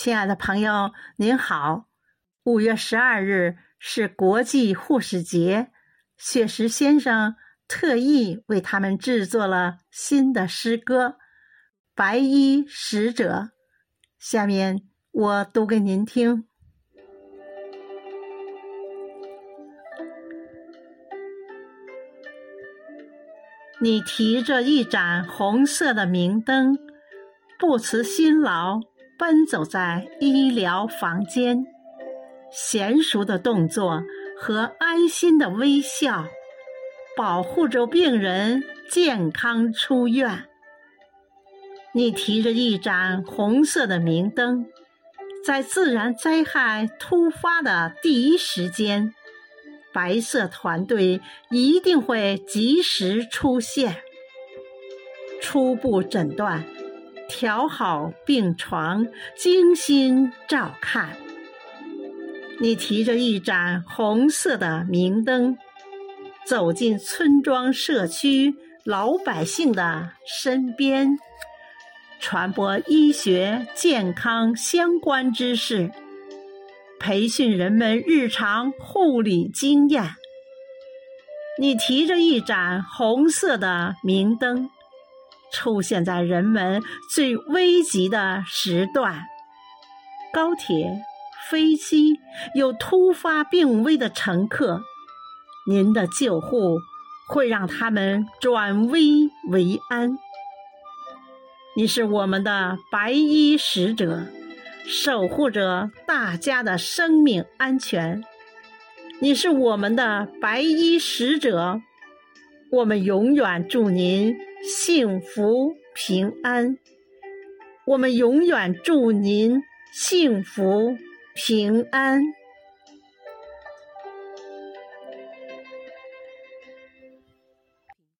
亲爱的朋友，您好！五月十二日是国际护士节，雪石先生特意为他们制作了新的诗歌《白衣使者》。下面我读给您听：你提着一盏红色的明灯，不辞辛劳。奔走在医疗房间，娴熟的动作和安心的微笑，保护着病人健康出院。你提着一盏红色的明灯，在自然灾害突发的第一时间，白色团队一定会及时出现，初步诊断。调好病床，精心照看。你提着一盏红色的明灯，走进村庄、社区老百姓的身边，传播医学健康相关知识，培训人们日常护理经验。你提着一盏红色的明灯。出现在人们最危急的时段，高铁、飞机有突发病危的乘客，您的救护会让他们转危为安。你是我们的白衣使者，守护着大家的生命安全。你是我们的白衣使者，我们永远祝您。幸福平安，我们永远祝您幸福平安。